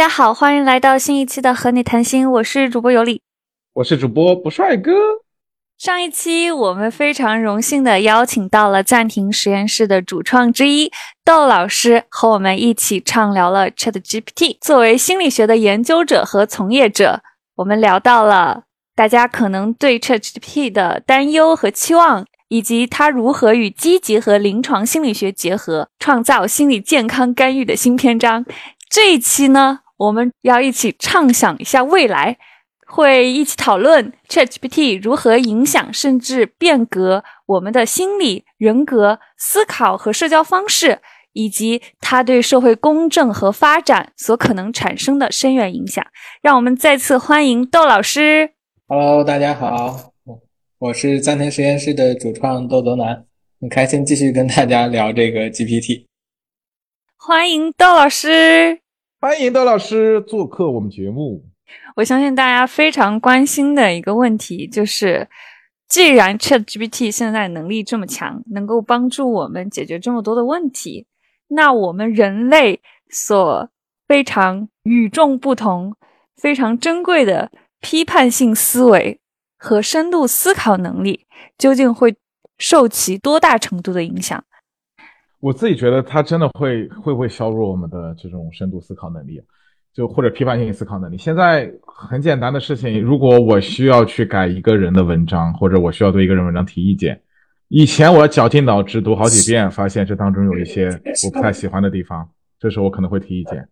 大家好，欢迎来到新一期的和你谈心，我是主播尤里，我是主播不帅哥。上一期我们非常荣幸的邀请到了暂停实验室的主创之一窦老师，和我们一起畅聊了 Chat GPT。作为心理学的研究者和从业者，我们聊到了大家可能对 Chat GPT 的担忧和期望，以及它如何与积极和临床心理学结合，创造心理健康干预的新篇章。这一期呢，我们要一起畅想一下未来。会一起讨论 ChatGPT 如何影响甚至变革我们的心理、人格、思考和社交方式，以及它对社会公正和发展所可能产生的深远影响。让我们再次欢迎窦老师。Hello，大家好，我是暂停实验室的主创窦泽南，很开心继续跟大家聊这个 GPT。欢迎窦老师，欢迎窦老师做客我们节目。我相信大家非常关心的一个问题就是，既然 ChatGPT 现在能力这么强，能够帮助我们解决这么多的问题，那我们人类所非常与众不同、非常珍贵的批判性思维和深度思考能力，究竟会受其多大程度的影响？我自己觉得，它真的会会不会削弱我们的这种深度思考能力？就或者批判性思考能力，现在很简单的事情，如果我需要去改一个人的文章，或者我需要对一个人文章提意见，以前我绞尽脑汁读好几遍，发现这当中有一些我不太喜欢的地方，这时候我可能会提意见。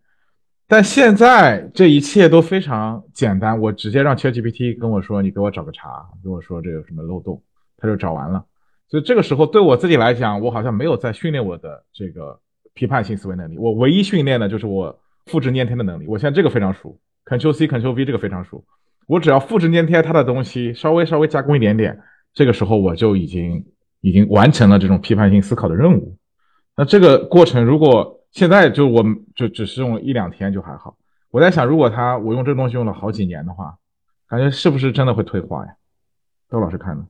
但现在这一切都非常简单，我直接让 ChatGPT 跟我说，你给我找个茬，跟我说这有什么漏洞，他就找完了。所以这个时候对我自己来讲，我好像没有在训练我的这个批判性思维能力，我唯一训练的就是我。复制粘贴的能力，我现在这个非常熟，Ctrl C Ctrl V 这个非常熟。我只要复制粘贴它的东西，稍微稍微加工一点点，这个时候我就已经已经完成了这种批判性思考的任务。那这个过程如果现在就我就只是用了一两天就还好。我在想，如果他我用这东西用了好几年的话，感觉是不是真的会退化呀？周老师看呢？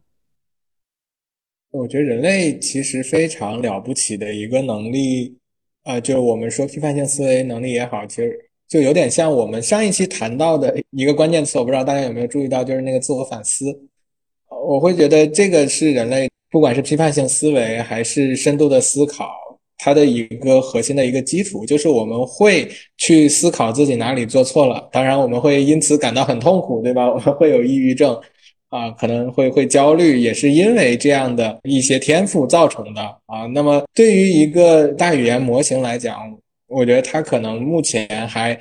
我觉得人类其实非常了不起的一个能力。啊，就我们说批判性思维能力也好，其实就有点像我们上一期谈到的一个关键词，我不知道大家有没有注意到，就是那个自我反思。我会觉得这个是人类不管是批判性思维还是深度的思考，它的一个核心的一个基础，就是我们会去思考自己哪里做错了，当然我们会因此感到很痛苦，对吧？我们会有抑郁症。啊，可能会会焦虑，也是因为这样的一些天赋造成的啊。那么对于一个大语言模型来讲，我觉得它可能目前还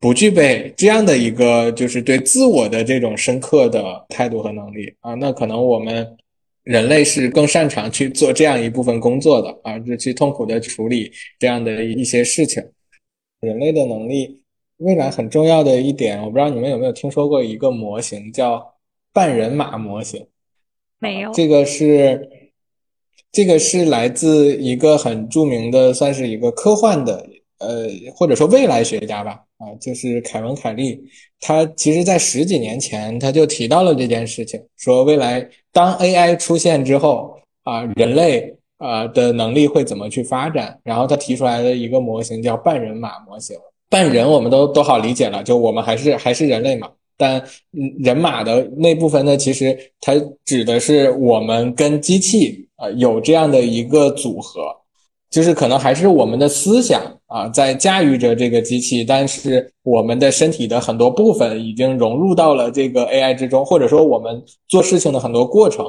不具备这样的一个就是对自我的这种深刻的态度和能力啊。那可能我们人类是更擅长去做这样一部分工作的啊，就去痛苦的处理这样的一些事情。人类的能力未来很重要的一点，我不知道你们有没有听说过一个模型叫。半人马模型没有，这个是这个是来自一个很著名的，算是一个科幻的，呃，或者说未来学家吧，啊，就是凯文·凯利。他其实在十几年前他就提到了这件事情，说未来当 AI 出现之后，啊，人类啊的能力会怎么去发展？然后他提出来的一个模型叫半人马模型。半人我们都都好理解了，就我们还是还是人类嘛。但人马的那部分呢，其实它指的是我们跟机器啊有这样的一个组合，就是可能还是我们的思想啊在驾驭着这个机器，但是我们的身体的很多部分已经融入到了这个 AI 之中，或者说我们做事情的很多过程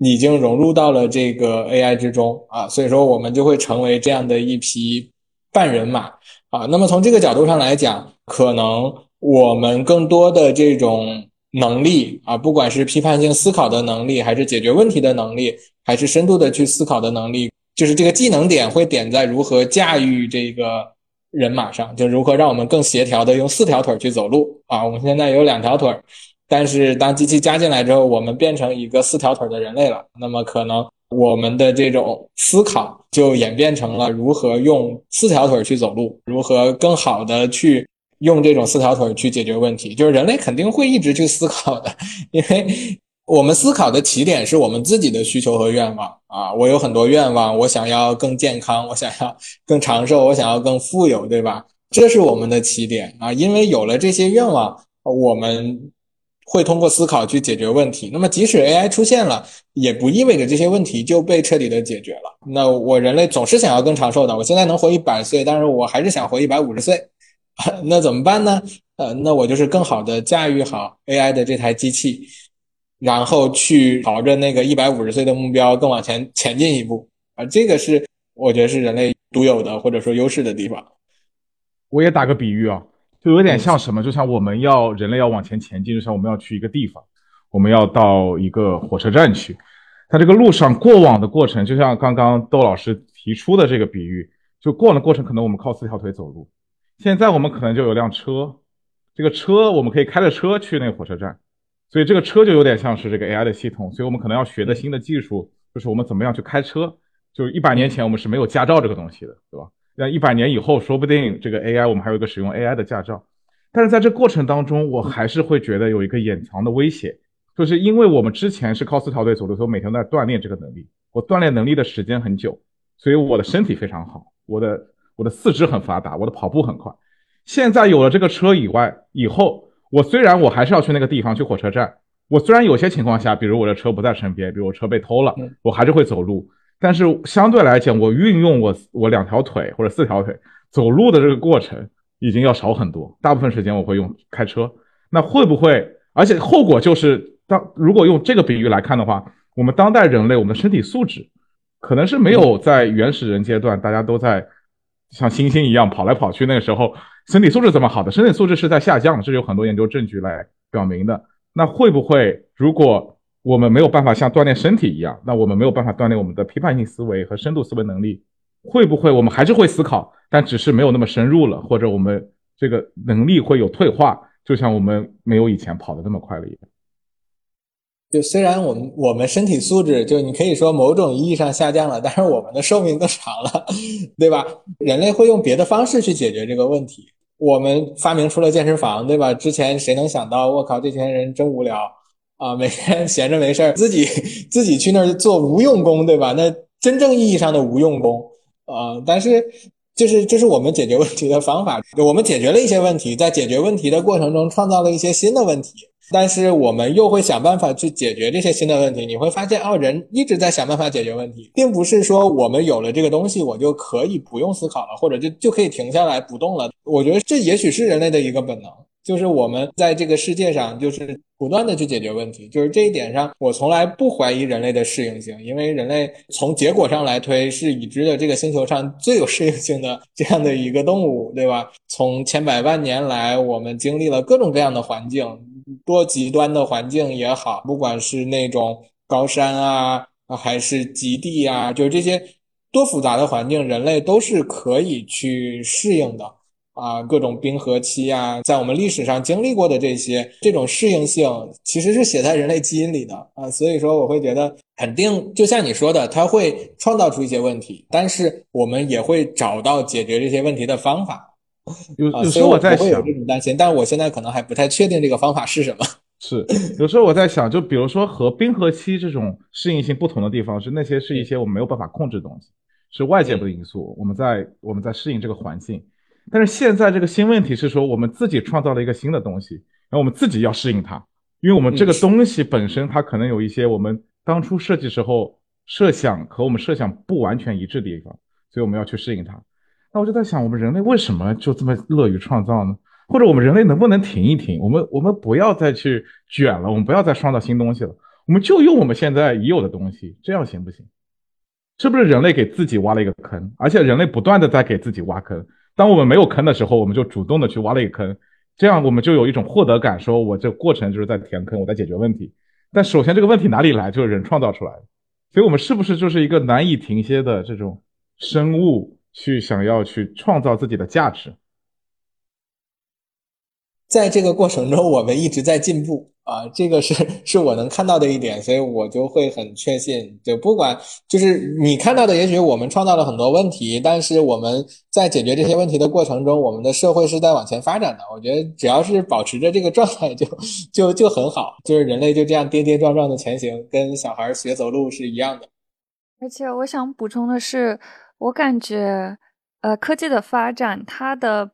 已经融入到了这个 AI 之中啊，所以说我们就会成为这样的一匹半人马啊。那么从这个角度上来讲，可能。我们更多的这种能力啊，不管是批判性思考的能力，还是解决问题的能力，还是深度的去思考的能力，就是这个技能点会点在如何驾驭这个人马上，就如何让我们更协调的用四条腿去走路啊。我们现在有两条腿，但是当机器加进来之后，我们变成一个四条腿的人类了。那么可能我们的这种思考就演变成了如何用四条腿去走路，如何更好的去。用这种四条腿去解决问题，就是人类肯定会一直去思考的，因为我们思考的起点是我们自己的需求和愿望啊。我有很多愿望，我想要更健康，我想要更长寿，我想要更富有，对吧？这是我们的起点啊！因为有了这些愿望，我们会通过思考去解决问题。那么，即使 AI 出现了，也不意味着这些问题就被彻底的解决了。那我人类总是想要更长寿的，我现在能活一百岁，但是我还是想活一百五十岁，那怎么办呢？呃，那我就是更好的驾驭好 AI 的这台机器。然后去朝着那个一百五十岁的目标更往前前进一步啊，这个是我觉得是人类独有的或者说优势的地方。我也打个比喻啊，就有点像什么，就像我们要人类要往前前进，就像我们要去一个地方，我们要到一个火车站去，它这个路上过往的过程，就像刚刚窦老师提出的这个比喻，就过往的过程可能我们靠四条腿走路，现在我们可能就有辆车，这个车我们可以开着车去那个火车站。所以这个车就有点像是这个 AI 的系统，所以我们可能要学的新的技术就是我们怎么样去开车。就是一百年前我们是没有驾照这个东西的，对吧？那一百年以后，说不定这个 AI 我们还有一个使用 AI 的驾照。但是在这过程当中，我还是会觉得有一个隐藏的威胁，就是因为我们之前是靠四条腿走路，所以每天都在锻炼这个能力。我锻炼能力的时间很久，所以我的身体非常好，我的我的四肢很发达，我的跑步很快。现在有了这个车以外，以后。我虽然我还是要去那个地方去火车站，我虽然有些情况下，比如我的车不在身边，比如我车被偷了，我还是会走路。但是相对来讲，我运用我我两条腿或者四条腿走路的这个过程已经要少很多。大部分时间我会用开车。那会不会？而且后果就是，当如果用这个比喻来看的话，我们当代人类我们的身体素质可能是没有在原始人阶段大家都在像猩猩一样跑来跑去那个时候。身体素质这么好的，身体素质是在下降，这有很多研究证据来表明的。那会不会，如果我们没有办法像锻炼身体一样，那我们没有办法锻炼我们的批判性思维和深度思维能力？会不会我们还是会思考，但只是没有那么深入了，或者我们这个能力会有退化，就像我们没有以前跑得那么快了一样？就虽然我们我们身体素质就你可以说某种意义上下降了，但是我们的寿命更长了，对吧？人类会用别的方式去解决这个问题。我们发明出了健身房，对吧？之前谁能想到？我靠，这群人真无聊啊！每天 闲着没事儿，自己自己去那儿做无用功，对吧？那真正意义上的无用功啊！但是就是这是我们解决问题的方法。我们解决了一些问题，在解决问题的过程中创造了一些新的问题。但是我们又会想办法去解决这些新的问题。你会发现，哦，人一直在想办法解决问题，并不是说我们有了这个东西，我就可以不用思考了，或者就就可以停下来不动了。我觉得这也许是人类的一个本能，就是我们在这个世界上就是不断的去解决问题。就是这一点上，我从来不怀疑人类的适应性，因为人类从结果上来推是已知的这个星球上 最有适应性的这样的一个动物，对吧？从千百万年来，我们经历了各种各样的环境。多极端的环境也好，不管是那种高山啊，还是极地啊，就是这些多复杂的环境，人类都是可以去适应的啊。各种冰河期啊，在我们历史上经历过的这些，这种适应性其实是写在人类基因里的啊。所以说，我会觉得肯定就像你说的，它会创造出一些问题，但是我们也会找到解决这些问题的方法。有有时候我在想，有这种担心，但是我现在可能还不太确定这个方法是什么。是，有时候我在想，就比如说和冰河期这种适应性不同的地方，是那些是一些我们没有办法控制的东西，是外界的因素，我们在我们在适应这个环境。但是现在这个新问题是说，我们自己创造了一个新的东西，然后我们自己要适应它，因为我们这个东西本身它可能有一些我们当初设计时候设想和我们设想不完全一致的地方，所以我们要去适应它。那我就在想，我们人类为什么就这么乐于创造呢？或者我们人类能不能停一停？我们我们不要再去卷了，我们不要再创造新东西了，我们就用我们现在已有的东西，这样行不行？是不是人类给自己挖了一个坑？而且人类不断的在给自己挖坑。当我们没有坑的时候，我们就主动的去挖了一个坑，这样我们就有一种获得感，说我这过程就是在填坑，我在解决问题。但首先这个问题哪里来？就是人创造出来的。所以我们是不是就是一个难以停歇的这种生物？去想要去创造自己的价值，在这个过程中，我们一直在进步啊，这个是是我能看到的一点，所以我就会很确信，就不管就是你看到的，也许我们创造了很多问题，但是我们在解决这些问题的过程中，我们的社会是在往前发展的。我觉得只要是保持着这个状态，就就就很好，就是人类就这样跌跌撞撞的前行，跟小孩学走路是一样的。而且我想补充的是。我感觉，呃，科技的发展，它的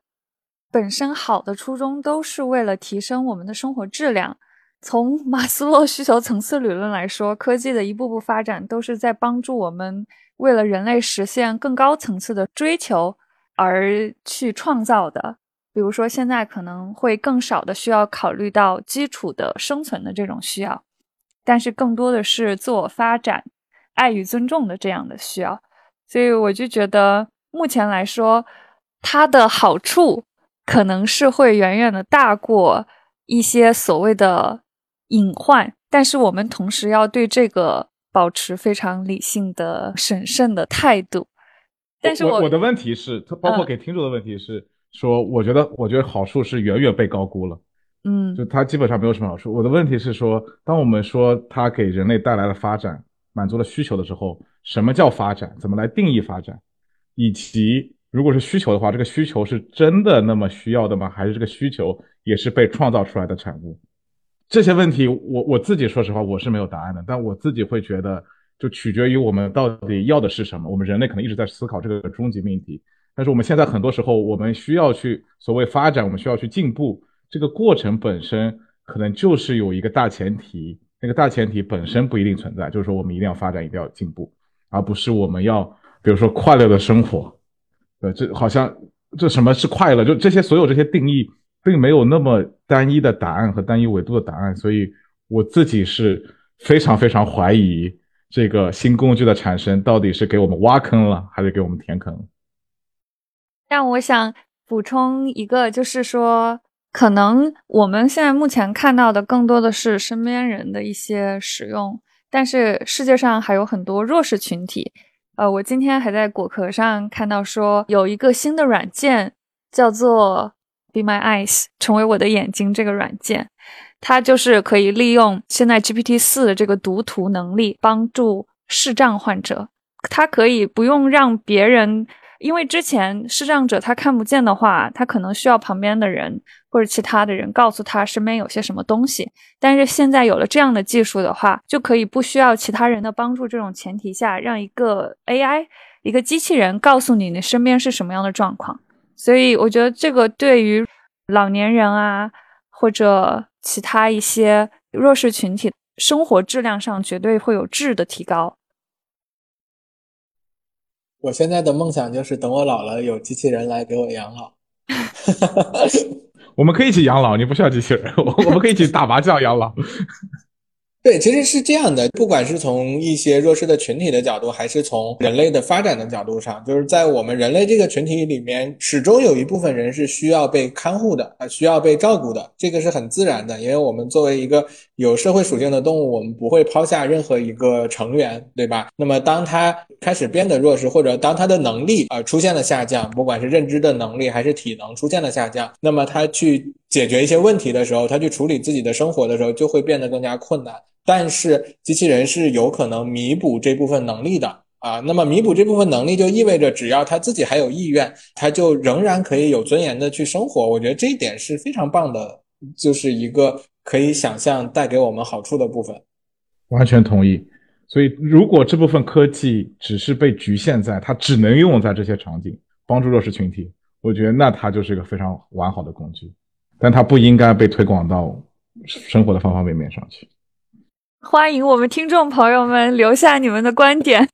本身好的初衷都是为了提升我们的生活质量。从马斯洛需求层次理论来说，科技的一步步发展都是在帮助我们为了人类实现更高层次的追求而去创造的。比如说，现在可能会更少的需要考虑到基础的生存的这种需要，但是更多的是自我发展、爱与尊重的这样的需要。所以我就觉得，目前来说，它的好处可能是会远远的大过一些所谓的隐患。但是我们同时要对这个保持非常理性的、审慎的态度。但是我我的问题是，它包括给听众的问题是。说，我觉得，我觉得好处是远远被高估了，嗯，就它基本上没有什么好处。我的问题是说，当我们说它给人类带来了发展，满足了需求的时候，什么叫发展？怎么来定义发展？以及如果是需求的话，这个需求是真的那么需要的吗？还是这个需求也是被创造出来的产物？这些问题，我我自己说实话，我是没有答案的。但我自己会觉得，就取决于我们到底要的是什么。我们人类可能一直在思考这个终极命题。但是我们现在很多时候，我们需要去所谓发展，我们需要去进步，这个过程本身可能就是有一个大前提，那个大前提本身不一定存在，就是说我们一定要发展，一定要进步，而不是我们要比如说快乐的生活，对，这好像这什么是快乐？就这些所有这些定义，并没有那么单一的答案和单一维度的答案，所以我自己是非常非常怀疑这个新工具的产生到底是给我们挖坑了，还是给我们填坑。但我想补充一个，就是说，可能我们现在目前看到的更多的是身边人的一些使用，但是世界上还有很多弱势群体。呃，我今天还在果壳上看到说，有一个新的软件叫做 Be My Eyes，成为我的眼睛。这个软件，它就是可以利用现在 GPT 四的这个读图能力，帮助视障患者。它可以不用让别人。因为之前视障者他看不见的话，他可能需要旁边的人或者其他的人告诉他身边有些什么东西。但是现在有了这样的技术的话，就可以不需要其他人的帮助。这种前提下，让一个 AI 一个机器人告诉你你身边是什么样的状况。所以我觉得这个对于老年人啊或者其他一些弱势群体生活质量上绝对会有质的提高。我现在的梦想就是等我老了，有机器人来给我养老。我们可以一起养老，你不需要机器人，我我们可以一起打麻将养老。对，其实是这样的，不管是从一些弱势的群体的角度，还是从人类的发展的角度上，就是在我们人类这个群体里面，始终有一部分人是需要被看护的啊，需要被照顾的，这个是很自然的，因为我们作为一个有社会属性的动物，我们不会抛下任何一个成员，对吧？那么当他开始变得弱势，或者当他的能力啊出现了下降，不管是认知的能力还是体能出现了下降，那么他去解决一些问题的时候，他去处理自己的生活的时候，就会变得更加困难。但是机器人是有可能弥补这部分能力的啊，那么弥补这部分能力就意味着只要他自己还有意愿，他就仍然可以有尊严的去生活。我觉得这一点是非常棒的，就是一个可以想象带给我们好处的部分。完全同意。所以如果这部分科技只是被局限在它只能用在这些场景，帮助弱势群体，我觉得那它就是一个非常完好的工具，但它不应该被推广到生活的方方面面上去。欢迎我们听众朋友们留下你们的观点，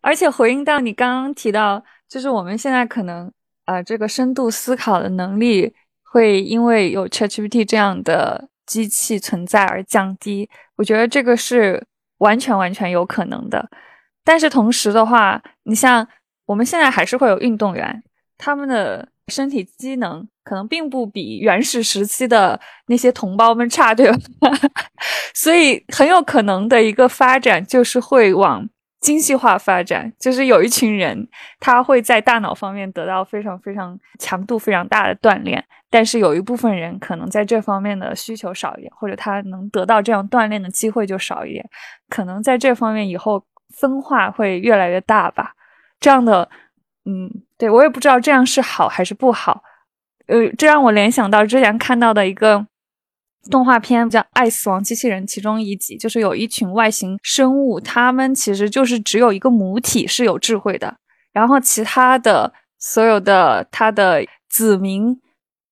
而且回应到你刚刚提到，就是我们现在可能啊，这个深度思考的能力会因为有 ChatGPT 这样的机器存在而降低。我觉得这个是完全完全有可能的。但是同时的话，你像我们现在还是会有运动员，他们的身体机能。可能并不比原始时期的那些同胞们差，对吧？所以很有可能的一个发展就是会往精细化发展，就是有一群人他会在大脑方面得到非常非常强度非常大的锻炼，但是有一部分人可能在这方面的需求少一点，或者他能得到这样锻炼的机会就少一点，可能在这方面以后分化会越来越大吧。这样的，嗯，对我也不知道这样是好还是不好。呃，这让我联想到之前看到的一个动画片，叫《爱死亡机器人》，其中一集就是有一群外星生物，他们其实就是只有一个母体是有智慧的，然后其他的所有的它的子民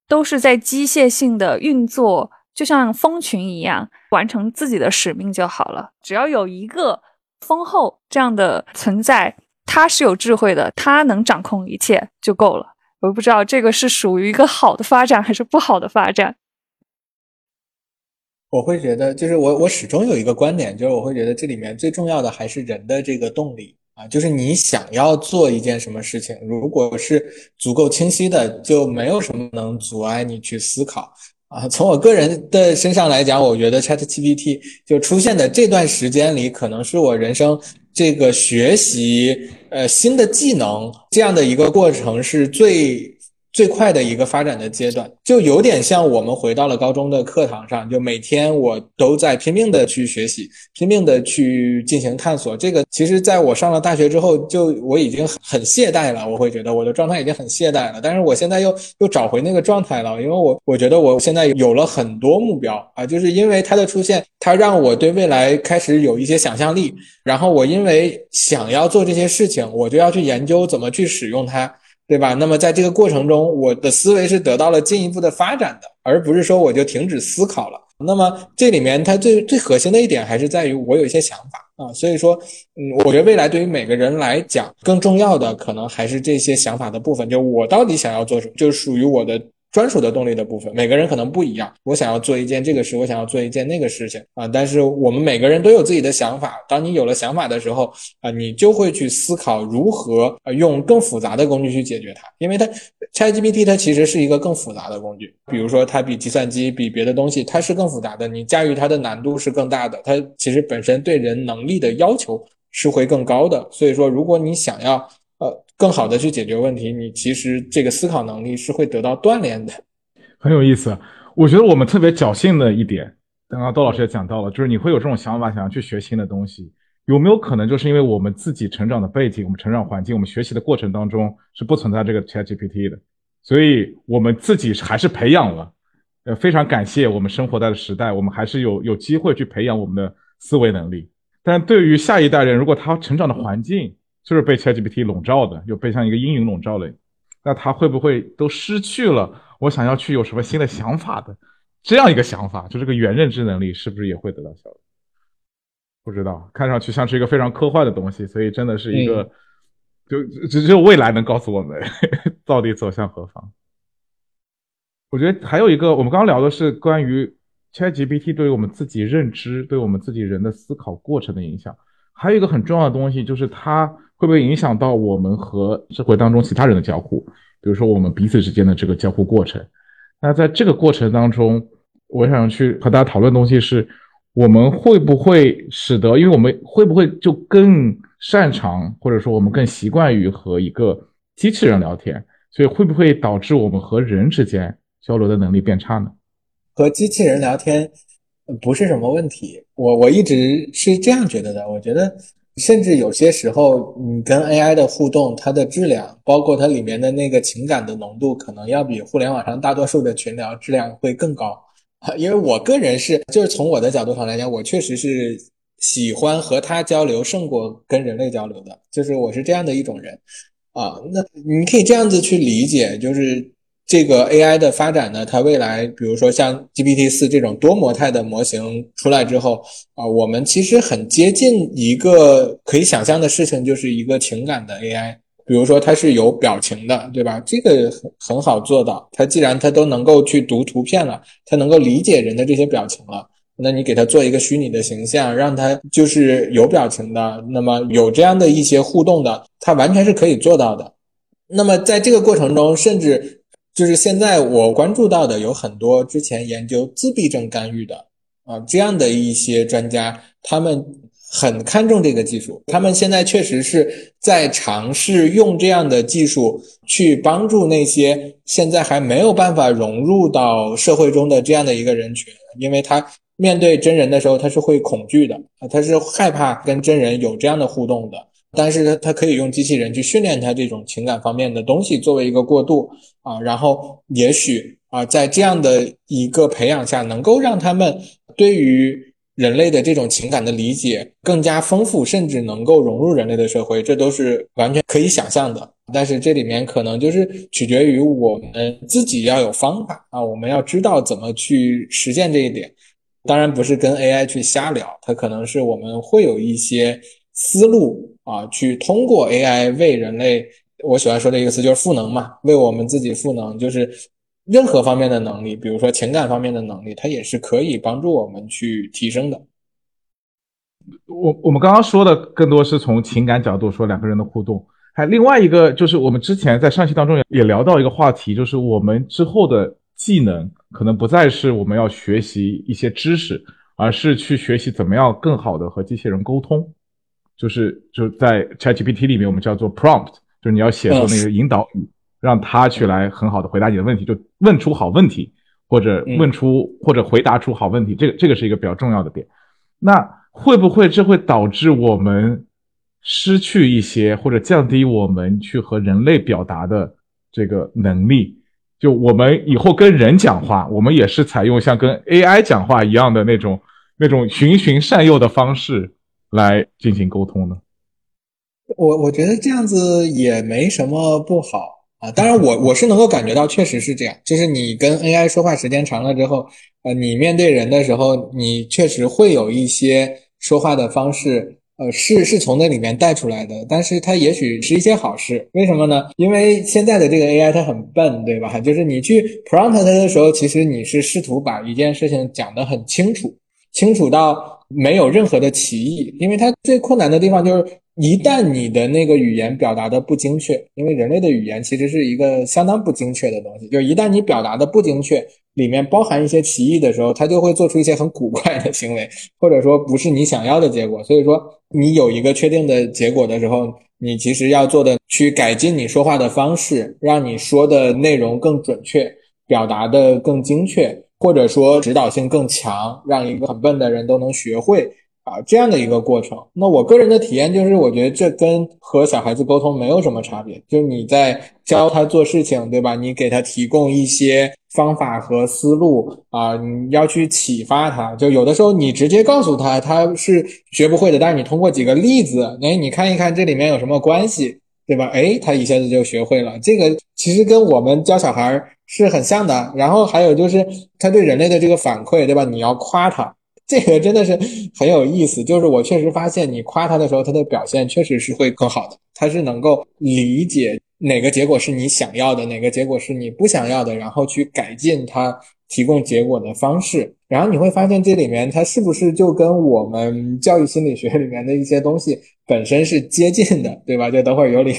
都是在机械性的运作，就像蜂群一样，完成自己的使命就好了。只要有一个蜂后这样的存在，他是有智慧的，他能掌控一切就够了。我不知道这个是属于一个好的发展还是不好的发展。我会觉得，就是我我始终有一个观点，就是我会觉得这里面最重要的还是人的这个动力啊，就是你想要做一件什么事情，如果是足够清晰的，就没有什么能阻碍你去思考啊。从我个人的身上来讲，我觉得 ChatGPT 就出现的这段时间里，可能是我人生这个学习呃新的技能这样的一个过程是最。最快的一个发展的阶段，就有点像我们回到了高中的课堂上，就每天我都在拼命的去学习，拼命的去进行探索。这个其实在我上了大学之后，就我已经很懈怠了，我会觉得我的状态已经很懈怠了。但是我现在又又找回那个状态了，因为我我觉得我现在有了很多目标啊，就是因为它的出现，它让我对未来开始有一些想象力。然后我因为想要做这些事情，我就要去研究怎么去使用它。对吧？那么在这个过程中，我的思维是得到了进一步的发展的，而不是说我就停止思考了。那么这里面它最最核心的一点还是在于我有一些想法啊，所以说，嗯，我觉得未来对于每个人来讲，更重要的可能还是这些想法的部分，就我到底想要做什么，就是属于我的。专属的动力的部分，每个人可能不一样。我想要做一件这个事，我想要做一件那个事情啊。但是我们每个人都有自己的想法。当你有了想法的时候啊，你就会去思考如何用更复杂的工具去解决它。因为它 ChatGPT 它其实是一个更复杂的工具，比如说它比计算机比别的东西它是更复杂的，你驾驭它的难度是更大的。它其实本身对人能力的要求是会更高的。所以说，如果你想要。更好的去解决问题，你其实这个思考能力是会得到锻炼的，很有意思。我觉得我们特别侥幸的一点，刚刚窦老师也讲到了，就是你会有这种想法，想要去学新的东西，有没有可能就是因为我们自己成长的背景、我们成长环境、我们学习的过程当中是不存在这个 ChatGPT 的，所以我们自己还是培养了。呃，非常感谢我们生活在的时代，我们还是有有机会去培养我们的思维能力。但对于下一代人，如果他成长的环境，就是被 ChatGPT 笼罩的，又被像一个阴影笼罩了。那他会不会都失去了我想要去有什么新的想法的这样一个想法？就这个原认知能力是不是也会得到消失？不知道，看上去像是一个非常科幻的东西，所以真的是一个，就只有未来能告诉我们 到底走向何方。我觉得还有一个，我们刚刚聊的是关于 ChatGPT 对于我们自己认知、对我们自己人的思考过程的影响。还有一个很重要的东西，就是它会不会影响到我们和社会当中其他人的交互，比如说我们彼此之间的这个交互过程。那在这个过程当中，我想去和大家讨论的东西是，我们会不会使得，因为我们会不会就更擅长，或者说我们更习惯于和一个机器人聊天，所以会不会导致我们和人之间交流的能力变差呢？和机器人聊天。不是什么问题，我我一直是这样觉得的。我觉得，甚至有些时候，你跟 AI 的互动，它的质量，包括它里面的那个情感的浓度，可能要比互联网上大多数的群聊质量会更高。因为我个人是，就是从我的角度上来讲，我确实是喜欢和它交流胜过跟人类交流的，就是我是这样的一种人啊。那你可以这样子去理解，就是。这个 AI 的发展呢，它未来，比如说像 GPT 四这种多模态的模型出来之后啊，我们其实很接近一个可以想象的事情，就是一个情感的 AI。比如说它是有表情的，对吧？这个很很好做到。它既然它都能够去读图片了，它能够理解人的这些表情了，那你给它做一个虚拟的形象，让它就是有表情的，那么有这样的一些互动的，它完全是可以做到的。那么在这个过程中，甚至就是现在我关注到的有很多之前研究自闭症干预的啊这样的一些专家，他们很看重这个技术，他们现在确实是在尝试用这样的技术去帮助那些现在还没有办法融入到社会中的这样的一个人群，因为他面对真人的时候他是会恐惧的啊，他是害怕跟真人有这样的互动的。但是它它可以用机器人去训练它这种情感方面的东西作为一个过渡啊，然后也许啊在这样的一个培养下，能够让他们对于人类的这种情感的理解更加丰富，甚至能够融入人类的社会，这都是完全可以想象的。但是这里面可能就是取决于我们自己要有方法啊，我们要知道怎么去实现这一点。当然不是跟 AI 去瞎聊，它可能是我们会有一些思路啊，去通过 AI 为人类，我喜欢说的一个词就是赋能嘛，为我们自己赋能，就是任何方面的能力，比如说情感方面的能力，它也是可以帮助我们去提升的。我我们刚刚说的更多是从情感角度说两个人的互动，还另外一个就是我们之前在上期当中也也聊到一个话题，就是我们之后的技能。可能不再是我们要学习一些知识，而是去学习怎么样更好的和机器人沟通。就是就在 ChatGPT 里面，我们叫做 prompt，就是你要写作那个引导语，让它去来很好的回答你的问题，就问出好问题，或者问出或者回答出好问题。这个这个是一个比较重要的点。那会不会这会导致我们失去一些或者降低我们去和人类表达的这个能力？就我们以后跟人讲话，我们也是采用像跟 AI 讲话一样的那种那种循循善诱的方式来进行沟通呢？我我觉得这样子也没什么不好啊。当然，我 我是能够感觉到，确实是这样。就是你跟 AI 说话时间长了之后，呃，你面对人的时候，你确实会有一些说话的方式。呃，是是从那里面带出来的，但是它也许是一些好事，为什么呢？因为现在的这个 AI 它很笨，对吧？就是你去 prompt 它的时候，其实你是试图把一件事情讲得很清楚，清楚到没有任何的歧义。因为它最困难的地方就是，一旦你的那个语言表达的不精确，因为人类的语言其实是一个相当不精确的东西，就一旦你表达的不精确。里面包含一些歧义的时候，他就会做出一些很古怪的行为，或者说不是你想要的结果。所以说，你有一个确定的结果的时候，你其实要做的去改进你说话的方式，让你说的内容更准确，表达的更精确，或者说指导性更强，让一个很笨的人都能学会。啊，这样的一个过程，那我个人的体验就是，我觉得这跟和小孩子沟通没有什么差别，就是你在教他做事情，对吧？你给他提供一些方法和思路啊，你要去启发他。就有的时候你直接告诉他，他是学不会的，但是你通过几个例子，哎，你看一看这里面有什么关系，对吧？哎，他一下子就学会了。这个其实跟我们教小孩是很像的。然后还有就是他对人类的这个反馈，对吧？你要夸他。这个真的是很有意思，就是我确实发现，你夸他的时候，他的表现确实是会更好的。他是能够理解哪个结果是你想要的，哪个结果是你不想要的，然后去改进它提供结果的方式。然后你会发现，这里面它是不是就跟我们教育心理学里面的一些东西本身是接近的，对吧？就等会儿有理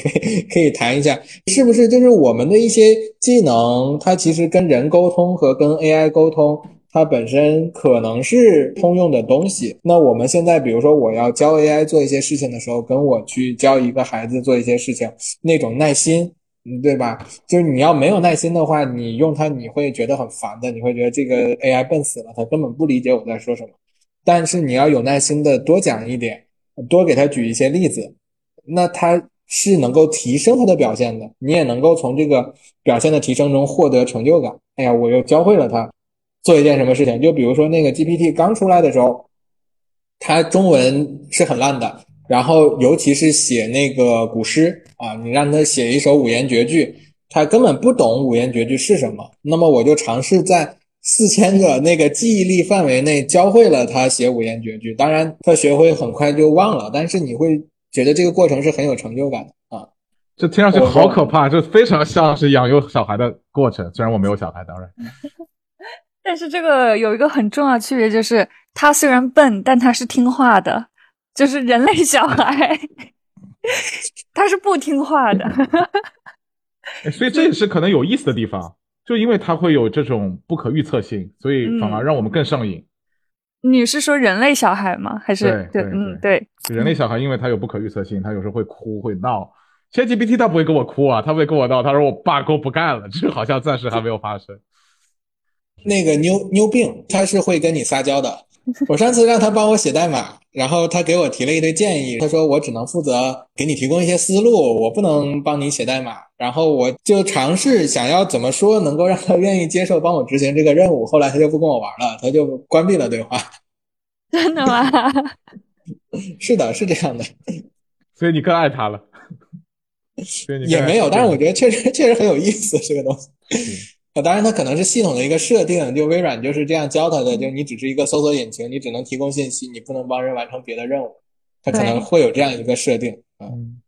可以谈一下，是不是就是我们的一些技能，它其实跟人沟通和跟 AI 沟通。它本身可能是通用的东西。那我们现在，比如说我要教 AI 做一些事情的时候，跟我去教一个孩子做一些事情，那种耐心，对吧？就是你要没有耐心的话，你用它你会觉得很烦的，你会觉得这个 AI 笨死了，它根本不理解我在说什么。但是你要有耐心的多讲一点，多给他举一些例子，那他是能够提升他的表现的。你也能够从这个表现的提升中获得成就感。哎呀，我又教会了他。做一件什么事情？就比如说那个 GPT 刚出来的时候，它中文是很烂的，然后尤其是写那个古诗啊，你让他写一首五言绝句，他根本不懂五言绝句是什么。那么我就尝试在四千个那个记忆力范围内教会了他写五言绝句。当然，他学会很快就忘了，但是你会觉得这个过程是很有成就感的啊。这听上去好可怕，这非常像是养育小孩的过程。虽然我没有小孩，当然。但是这个有一个很重要的区别，就是他虽然笨，但他是听话的，就是人类小孩，他是不听话的。所以这也是可能有意思的地方，就因为他会有这种不可预测性，所以反而让我们更上瘾。你是说人类小孩吗？还是对？嗯，对。人类小孩，因为他有不可预测性，他有时候会哭会闹。ChatGPT 他不会跟我哭啊，他不会跟我闹，他说我罢工不干了，这好像暂时还没有发生。那个妞妞病，他是会跟你撒娇的。我上次让他帮我写代码，然后他给我提了一堆建议。他说我只能负责给你提供一些思路，我不能帮你写代码。然后我就尝试想要怎么说能够让他愿意接受帮我执行这个任务。后来他就不跟我玩了，他就关闭了对话。真的吗？是的，是这样的。所以你更爱他了。也没有，但是我觉得确实确实很有意思这个东西。啊，当然它可能是系统的一个设定，就微软就是这样教它的，就你只是一个搜索引擎，你只能提供信息，你不能帮人完成别的任务，它可能会有这样一个设定嗯，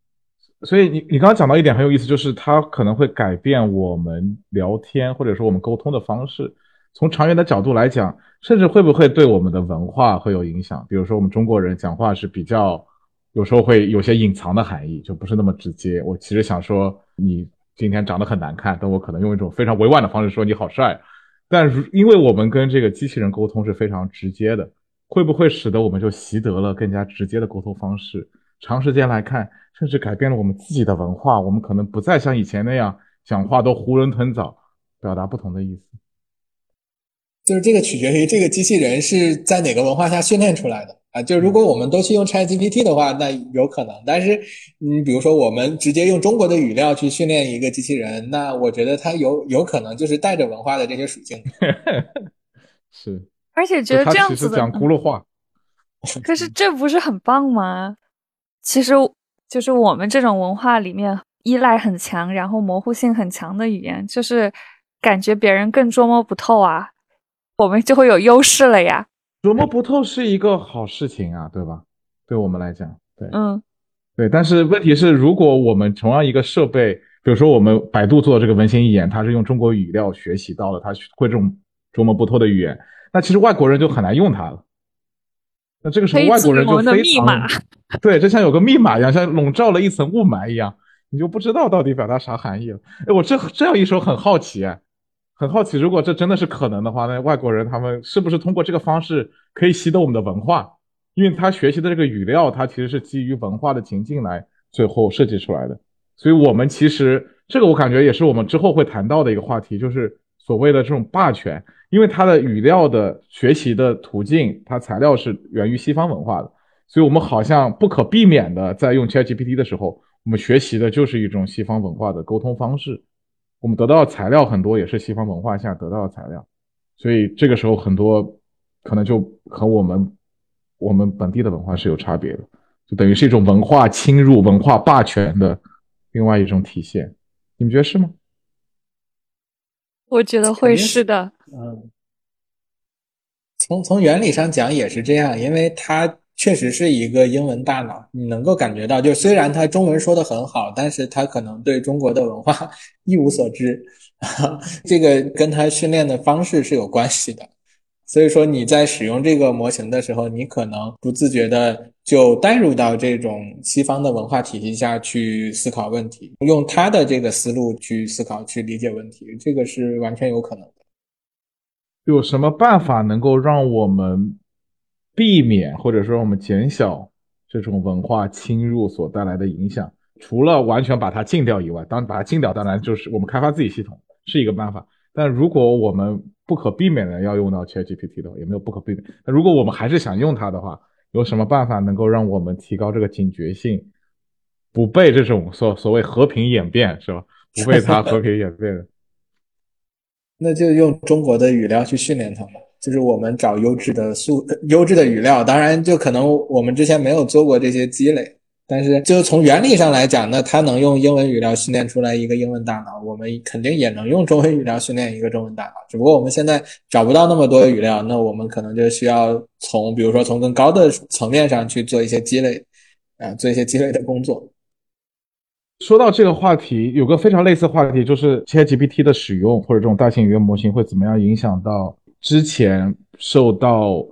所以你你刚刚讲到一点很有意思，就是它可能会改变我们聊天或者说我们沟通的方式。从长远的角度来讲，甚至会不会对我们的文化会有影响？比如说我们中国人讲话是比较有时候会有些隐藏的含义，就不是那么直接。我其实想说你。今天长得很难看，但我可能用一种非常委婉的方式说你好帅。但因为我们跟这个机器人沟通是非常直接的，会不会使得我们就习得了更加直接的沟通方式？长时间来看，甚至改变了我们自己的文化。我们可能不再像以前那样讲话都囫囵吞枣，表达不同的意思。就是这个取决于这个机器人是在哪个文化下训练出来的。啊，就如果我们都去用 ChatGPT 的话，那有可能。但是，你比如说，我们直接用中国的语料去训练一个机器人，那我觉得它有有可能就是带着文化的这些属性。是，而且觉得这样子讲轱辘话。可是这不是很棒吗？其实就是我们这种文化里面依赖很强，然后模糊性很强的语言，就是感觉别人更捉摸不透啊，我们就会有优势了呀。琢磨不透是一个好事情啊，对吧？对我们来讲，对，嗯，对。但是问题是，如果我们同样一个设备，比如说我们百度做的这个文心一言，它是用中国语料学习到了，它会这种琢磨不透的语言，那其实外国人就很难用它了。那这个时候外国人就非常，对，就像有个密码一样，像笼罩了一层雾霾一样，你就不知道到底表达啥含义了。哎，我这这样一说很好奇哎。很好奇，如果这真的是可能的话，那外国人他们是不是通过这个方式可以习得我们的文化？因为他学习的这个语料，它其实是基于文化的情境来最后设计出来的。所以，我们其实这个我感觉也是我们之后会谈到的一个话题，就是所谓的这种霸权。因为它的语料的学习的途径，它材料是源于西方文化的，所以我们好像不可避免的在用 ChatGPT 的时候，我们学习的就是一种西方文化的沟通方式。我们得到的材料很多也是西方文化下得到的材料，所以这个时候很多可能就和我们我们本地的文化是有差别的，就等于是一种文化侵入、文化霸权的另外一种体现。你们觉得是吗？我觉得会是的。嗯，从从原理上讲也是这样，因为它。确实是一个英文大脑，你能够感觉到，就虽然他中文说的很好，但是他可能对中国的文化 一无所知，这个跟他训练的方式是有关系的。所以说你在使用这个模型的时候，你可能不自觉的就带入到这种西方的文化体系下去思考问题，用他的这个思路去思考、去理解问题，这个是完全有可能的。有什么办法能够让我们？避免或者说我们减小这种文化侵入所带来的影响，除了完全把它禁掉以外，当把它禁掉，当然就是我们开发自己系统是一个办法。但如果我们不可避免的要用到 ChatGPT 的话，也没有不可避免。那如果我们还是想用它的话，有什么办法能够让我们提高这个警觉性，不被这种所所谓和平演变是吧？不被它和平演变？那就用中国的语料去训练它嘛。就是我们找优质的素优质的语料，当然就可能我们之前没有做过这些积累，但是就从原理上来讲，那它能用英文语料训练出来一个英文大脑，我们肯定也能用中文语料训练一个中文大脑。只不过我们现在找不到那么多语料，那我们可能就需要从比如说从更高的层面上去做一些积累，啊，做一些积累的工作。说到这个话题，有个非常类似话题，就是 ChatGPT 的使用或者这种大型语言模型会怎么样影响到。之前受到，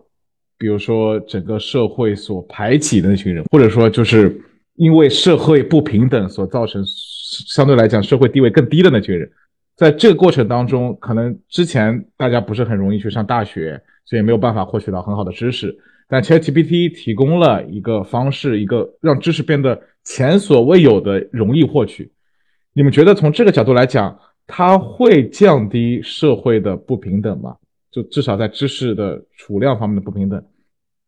比如说整个社会所排挤的那群人，或者说就是因为社会不平等所造成相对来讲社会地位更低的那群人，在这个过程当中，可能之前大家不是很容易去上大学，所以没有办法获取到很好的知识。但 ChatGPT 提供了一个方式，一个让知识变得前所未有的容易获取。你们觉得从这个角度来讲，它会降低社会的不平等吗？就至少在知识的储量方面的不平等，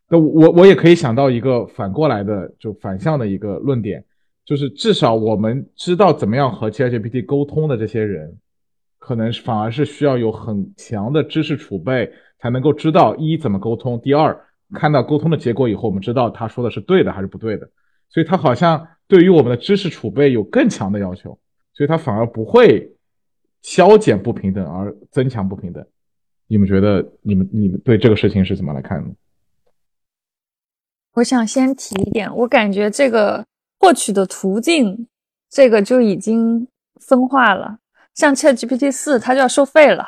那我我也可以想到一个反过来的，就反向的一个论点，就是至少我们知道怎么样和 ChatGPT 沟通的这些人，可能反而是需要有很强的知识储备，才能够知道一怎么沟通，第二看到沟通的结果以后，我们知道他说的是对的还是不对的，所以它好像对于我们的知识储备有更强的要求，所以它反而不会消减不平等，而增强不平等。你们觉得，你们你们对这个事情是怎么来看的？我想先提一点，我感觉这个获取的途径，这个就已经分化了。像 ChatGPT 四，它就要收费了。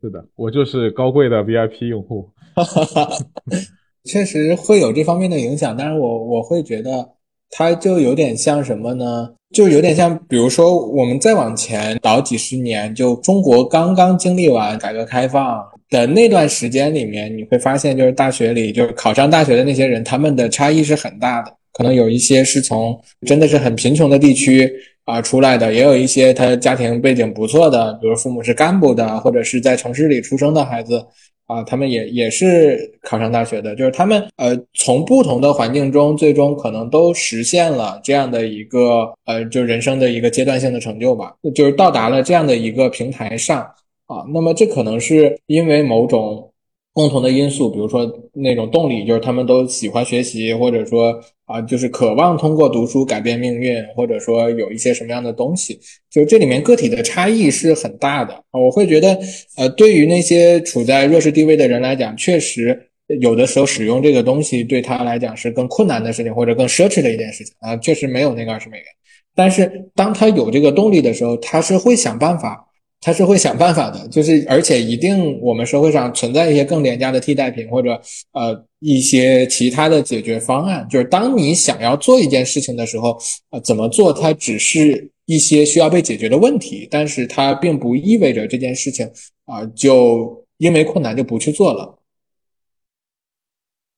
是的，我就是高贵的 VIP 用户。确实会有这方面的影响，但是我我会觉得它就有点像什么呢？就有点像，比如说我们再往前倒几十年，就中国刚刚经历完改革开放的那段时间里面，你会发现，就是大学里就是考上大学的那些人，他们的差异是很大的。可能有一些是从真的是很贫穷的地区啊出来的，也有一些他家庭背景不错的，比如父母是干部的，或者是在城市里出生的孩子。啊，他们也也是考上大学的，就是他们呃，从不同的环境中，最终可能都实现了这样的一个呃，就人生的一个阶段性的成就吧，就是到达了这样的一个平台上啊。那么这可能是因为某种。共同的因素，比如说那种动力，就是他们都喜欢学习，或者说啊，就是渴望通过读书改变命运，或者说有一些什么样的东西，就这里面个体的差异是很大的。我会觉得，呃，对于那些处在弱势地位的人来讲，确实有的时候使用这个东西对他来讲是更困难的事情，或者更奢侈的一件事情啊，确实没有那个二十美元。但是当他有这个动力的时候，他是会想办法。他是会想办法的，就是而且一定我们社会上存在一些更廉价的替代品，或者呃一些其他的解决方案。就是当你想要做一件事情的时候，呃，怎么做它只是一些需要被解决的问题，但是它并不意味着这件事情啊就因为困难就不去做了。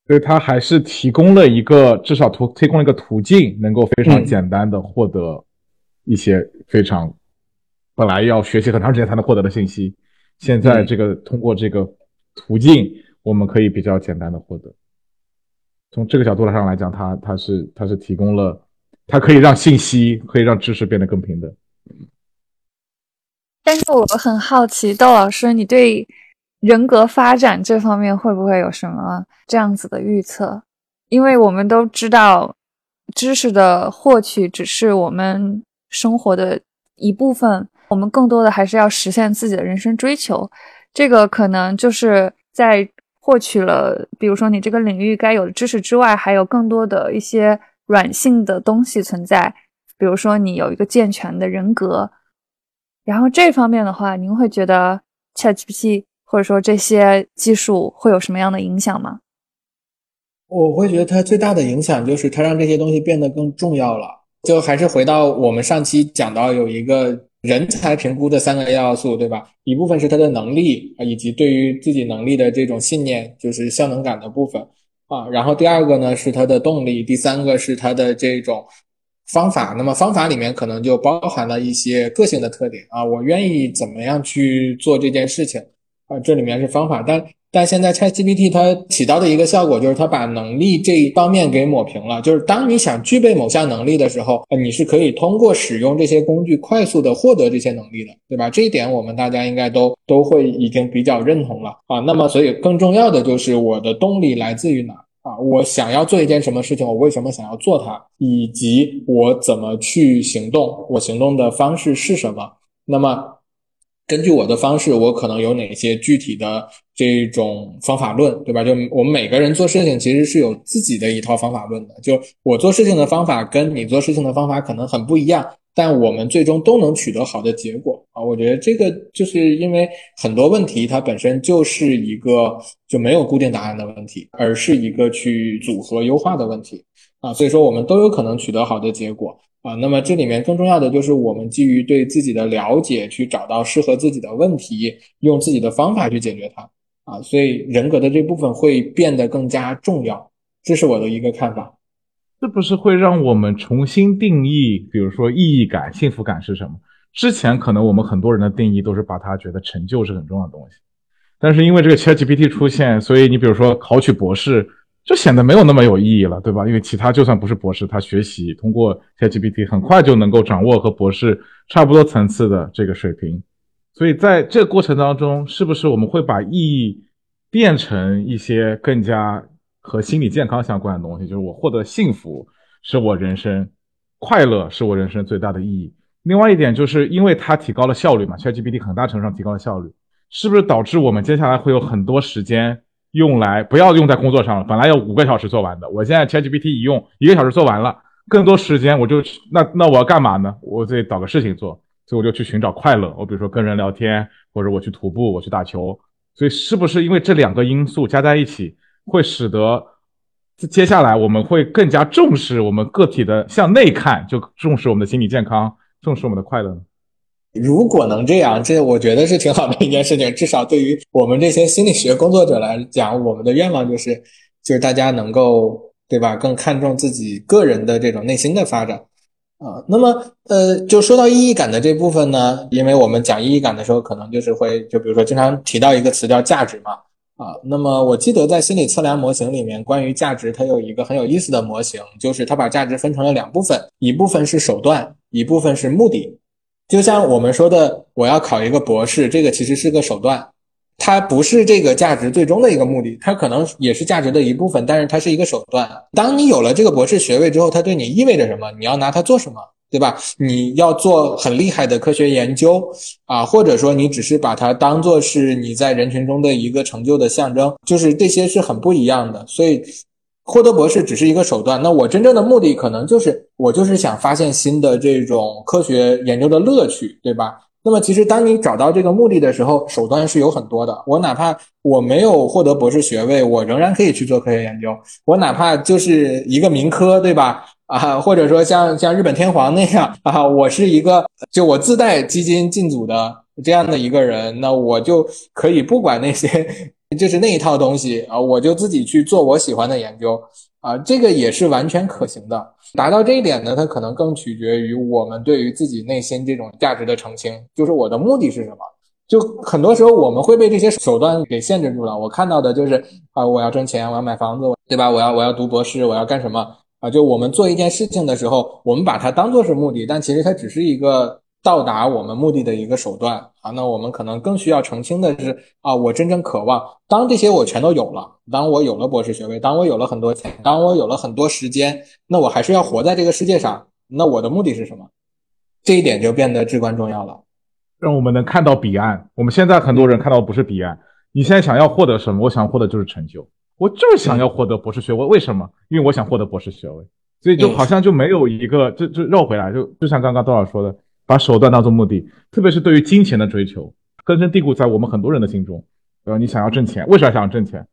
所以它还是提供了一个至少途提供了一个途径，能够非常简单的获得一些非常。本来要学习很长时间才能获得的信息，现在这个通过这个途径，我们可以比较简单的获得。从这个角度上来讲，它它是它是提供了，它可以让信息可以让知识变得更平等。但是我很好奇，窦老师，你对人格发展这方面会不会有什么这样子的预测？因为我们都知道，知识的获取只是我们生活的一部分。我们更多的还是要实现自己的人生追求，这个可能就是在获取了，比如说你这个领域该有的知识之外，还有更多的一些软性的东西存在，比如说你有一个健全的人格。然后这方面的话，您会觉得 ChatGPT 或者说这些技术会有什么样的影响吗？我会觉得它最大的影响就是它让这些东西变得更重要了。就还是回到我们上期讲到有一个。人才评估的三个要素，对吧？一部分是他的能力啊，以及对于自己能力的这种信念，就是效能感的部分啊。然后第二个呢是他的动力，第三个是他的这种方法。那么方法里面可能就包含了一些个性的特点啊，我愿意怎么样去做这件事情啊，这里面是方法，但。但现在 ChatGPT 它起到的一个效果就是，它把能力这一方面给抹平了。就是当你想具备某项能力的时候，你是可以通过使用这些工具快速的获得这些能力的，对吧？这一点我们大家应该都都会已经比较认同了啊。那么，所以更重要的就是我的动力来自于哪啊？我想要做一件什么事情？我为什么想要做它？以及我怎么去行动？我行动的方式是什么？那么。根据我的方式，我可能有哪些具体的这种方法论，对吧？就我们每个人做事情其实是有自己的一套方法论的。就我做事情的方法跟你做事情的方法可能很不一样，但我们最终都能取得好的结果啊！我觉得这个就是因为很多问题它本身就是一个就没有固定答案的问题，而是一个去组合优化的问题啊！所以说我们都有可能取得好的结果。啊，那么这里面更重要的就是我们基于对自己的了解，去找到适合自己的问题，用自己的方法去解决它。啊，所以人格的这部分会变得更加重要，这是我的一个看法。是不是会让我们重新定义，比如说意义感、幸福感是什么？之前可能我们很多人的定义都是把它觉得成就是很重要的东西，但是因为这个 ChatGPT 出现，所以你比如说考取博士。就显得没有那么有意义了，对吧？因为其他就算不是博士，他学习通过 ChatGPT 很快就能够掌握和博士差不多层次的这个水平。所以在这个过程当中，是不是我们会把意义变成一些更加和心理健康相关的东西？就是我获得幸福是我人生快乐，是我人生最大的意义。另外一点就是因为它提高了效率嘛，ChatGPT 很大程度上提高了效率，是不是导致我们接下来会有很多时间用来不要用在工作上了？本来要五个小时做完的，我现在 ChatGPT 一用，一个小时做完了，更多时间我就那那我要干嘛呢？我得找个事情做，所以我就去寻找快乐。我比如说跟人聊天，或者我去徒步，我去打球。所以是不是因为这两个因素加在一起，会使得接下来我们会更加重视我们个体的向内看，就重视我们的心理健康？重视我们的快乐呢？如果能这样，这我觉得是挺好的一件事情。至少对于我们这些心理学工作者来讲，我们的愿望就是，就是大家能够，对吧？更看重自己个人的这种内心的发展啊。那么，呃，就说到意义感的这部分呢，因为我们讲意义感的时候，可能就是会，就比如说经常提到一个词叫价值嘛啊。那么我记得在心理测量模型里面，关于价值，它有一个很有意思的模型，就是它把价值分成了两部分，一部分是手段。一部分是目的，就像我们说的，我要考一个博士，这个其实是个手段，它不是这个价值最终的一个目的，它可能也是价值的一部分，但是它是一个手段。当你有了这个博士学位之后，它对你意味着什么？你要拿它做什么，对吧？你要做很厉害的科学研究啊，或者说你只是把它当做是你在人群中的一个成就的象征，就是这些是很不一样的，所以。获得博士只是一个手段，那我真正的目的可能就是我就是想发现新的这种科学研究的乐趣，对吧？那么其实当你找到这个目的的时候，手段是有很多的。我哪怕我没有获得博士学位，我仍然可以去做科学研究。我哪怕就是一个民科，对吧？啊，或者说像像日本天皇那样啊，我是一个就我自带基金进组的这样的一个人，那我就可以不管那些。就是那一套东西啊，我就自己去做我喜欢的研究啊，这个也是完全可行的。达到这一点呢，它可能更取决于我们对于自己内心这种价值的澄清，就是我的目的是什么。就很多时候我们会被这些手段给限制住了。我看到的就是啊，我要挣钱，我要买房子，对吧？我要我要读博士，我要干什么啊？就我们做一件事情的时候，我们把它当做是目的，但其实它只是一个。到达我们目的的一个手段啊，那我们可能更需要澄清的是啊，我真正渴望当这些我全都有了，当我有了博士学位，当我有了很多钱，当我有了很多时间，那我还是要活在这个世界上，那我的目的是什么？这一点就变得至关重要了，让我们能看到彼岸。我们现在很多人看到的不是彼岸，你现在想要获得什么？我想获得就是成就，我就是想要获得博士学位。为什么？因为我想获得博士学位，所以就好像就没有一个，就就绕回来，就就像刚刚多少说的。把手段当做目的，特别是对于金钱的追求，根深蒂固在我们很多人的心中。呃，你想要挣钱，为啥想要挣钱？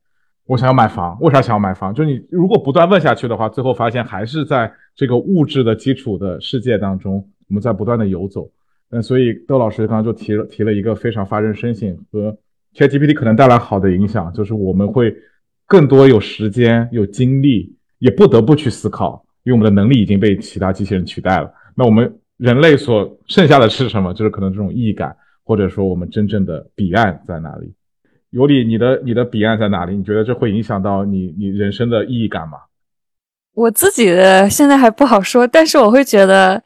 我想要买房，为啥想要买房？就你如果不断问下去的话，最后发现还是在这个物质的基础的世界当中，我们在不断的游走。嗯，所以窦老师刚刚就提了提了一个非常发人深省和 ChatGPT 可能带来好的影响，就是我们会更多有时间、有精力，也不得不去思考，因为我们的能力已经被其他机器人取代了。那我们。人类所剩下的是什么？就是可能这种意义感，或者说我们真正的彼岸在哪里？尤里，你的你的彼岸在哪里？你觉得这会影响到你你人生的意义感吗？我自己的现在还不好说，但是我会觉得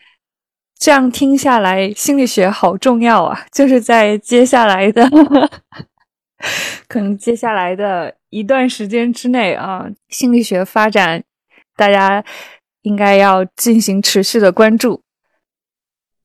这样听下来，心理学好重要啊！就是在接下来的 可能接下来的一段时间之内啊，心理学发展，大家应该要进行持续的关注。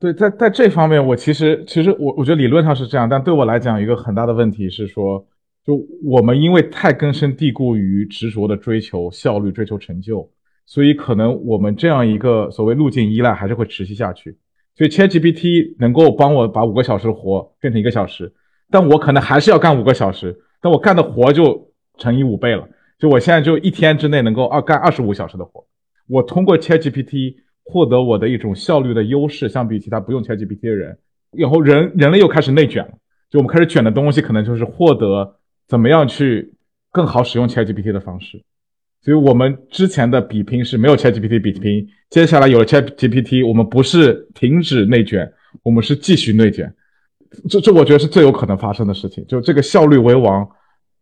对，在在这方面，我其实其实我我觉得理论上是这样，但对我来讲，一个很大的问题是说，就我们因为太根深蒂固于执着的追求效率、追求成就，所以可能我们这样一个所谓路径依赖还是会持续下去。所以 ChatGPT 能够帮我把五个小时的活变成一个小时，但我可能还是要干五个小时，但我干的活就乘以五倍了。就我现在就一天之内能够二干二十五小时的活，我通过 ChatGPT。获得我的一种效率的优势，相比其他不用 ChatGPT 的人，然后人人类又开始内卷了。就我们开始卷的东西，可能就是获得怎么样去更好使用 ChatGPT 的方式。所以我们之前的比拼是没有 ChatGPT 比拼，接下来有了 ChatGPT，我们不是停止内卷，我们是继续内卷。这这我觉得是最有可能发生的事情，就这个效率为王，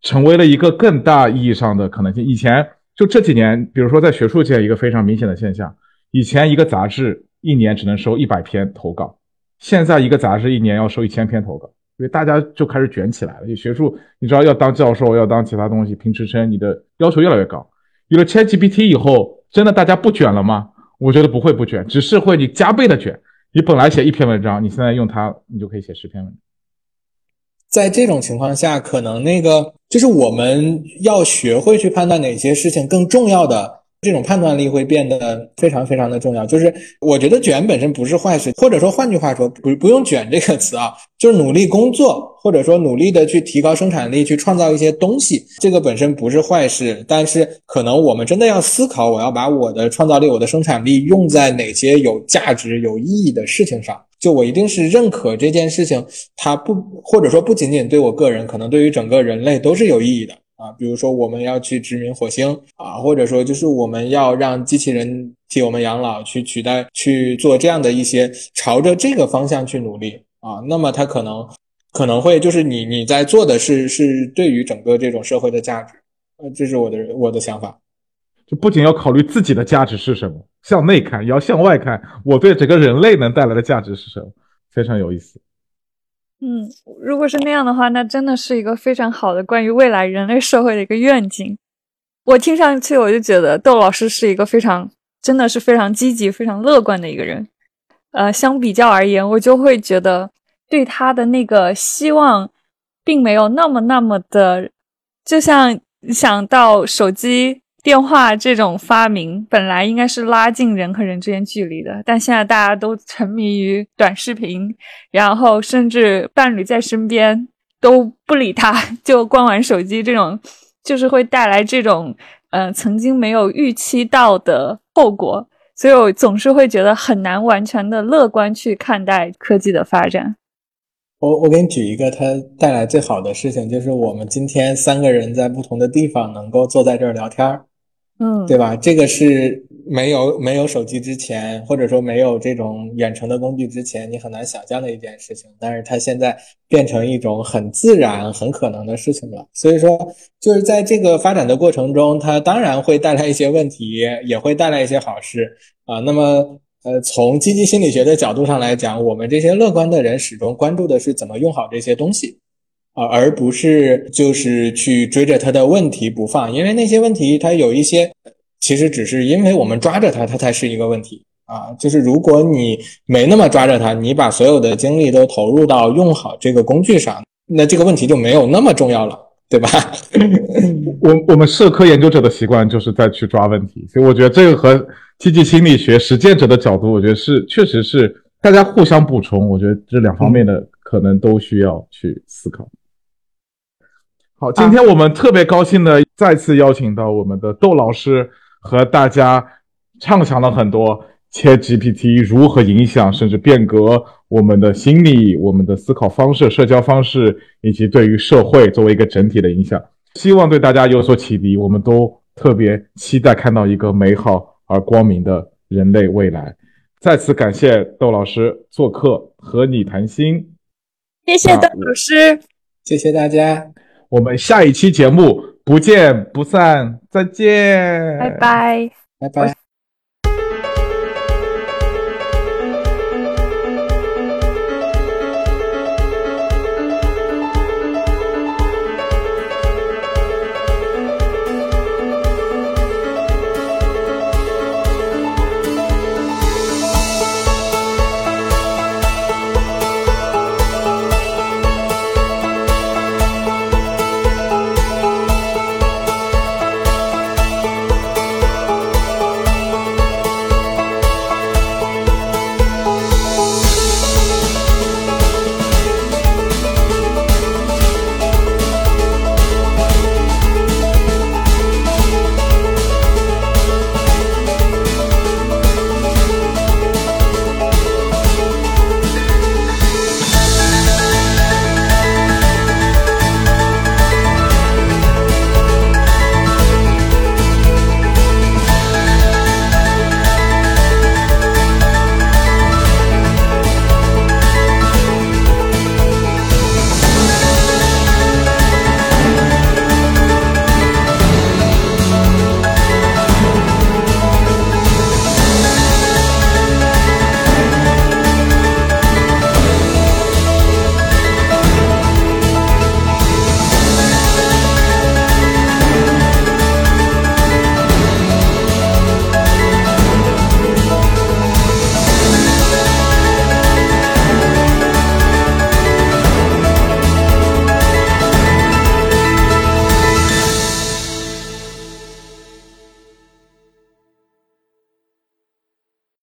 成为了一个更大意义上的可能性。以前就这几年，比如说在学术界一个非常明显的现象。以前一个杂志一年只能收一百篇投稿，现在一个杂志一年要收一千篇投稿，因为大家就开始卷起来了。学术，你知道要当教授，要当其他东西，评职称，你的要求越来越高。有了 ChatGPT 以后，真的大家不卷了吗？我觉得不会不卷，只是会你加倍的卷。你本来写一篇文章，你现在用它，你就可以写十篇文章。在这种情况下，可能那个就是我们要学会去判断哪些事情更重要的。这种判断力会变得非常非常的重要。就是我觉得卷本身不是坏事，或者说换句话说，不不用卷这个词啊，就是努力工作，或者说努力的去提高生产力，去创造一些东西，这个本身不是坏事。但是可能我们真的要思考，我要把我的创造力、我的生产力用在哪些有价值、有意义的事情上。就我一定是认可这件事情，它不或者说不仅仅对我个人，可能对于整个人类都是有意义的。啊，比如说我们要去殖民火星啊，或者说就是我们要让机器人替我们养老，去取代去做这样的一些朝着这个方向去努力啊，那么它可能可能会就是你你在做的是是对于整个这种社会的价值，呃，这是我的我的想法，就不仅要考虑自己的价值是什么，向内看，也要向外看，我对整个人类能带来的价值是什么，非常有意思。嗯，如果是那样的话，那真的是一个非常好的关于未来人类社会的一个愿景。我听上去我就觉得窦老师是一个非常，真的是非常积极、非常乐观的一个人。呃，相比较而言，我就会觉得对他的那个希望，并没有那么那么的，就像想到手机。电话这种发明本来应该是拉近人和人之间距离的，但现在大家都沉迷于短视频，然后甚至伴侣在身边都不理他，就光玩手机，这种就是会带来这种呃曾经没有预期到的后果，所以我总是会觉得很难完全的乐观去看待科技的发展。我我给你举一个它带来最好的事情，就是我们今天三个人在不同的地方能够坐在这儿聊天儿。嗯，对吧？这个是没有没有手机之前，或者说没有这种远程的工具之前，你很难想象的一件事情。但是它现在变成一种很自然、很可能的事情了。所以说，就是在这个发展的过程中，它当然会带来一些问题，也会带来一些好事啊。那么，呃，从积极心理学的角度上来讲，我们这些乐观的人始终关注的是怎么用好这些东西。啊，而不是就是去追着他的问题不放，因为那些问题它有一些，其实只是因为我们抓着它，它才是一个问题啊。就是如果你没那么抓着它，你把所有的精力都投入到用好这个工具上，那这个问题就没有那么重要了，对吧？我我们社科研究者的习惯就是在去抓问题，所以我觉得这个和积极心理学实践者的角度，我觉得是确实是大家互相补充，我觉得这两方面的可能都需要去思考。好，今天我们特别高兴的再次邀请到我们的窦老师，和大家畅想了很多 ChatGPT 如何影响甚至变革我们的心理、我们的思考方式、社交方式，以及对于社会作为一个整体的影响。希望对大家有所启迪。我们都特别期待看到一个美好而光明的人类未来。再次感谢窦老师做客和你谈心，谢谢窦老师，谢谢大家。我们下一期节目不见不散，再见，拜拜，拜拜。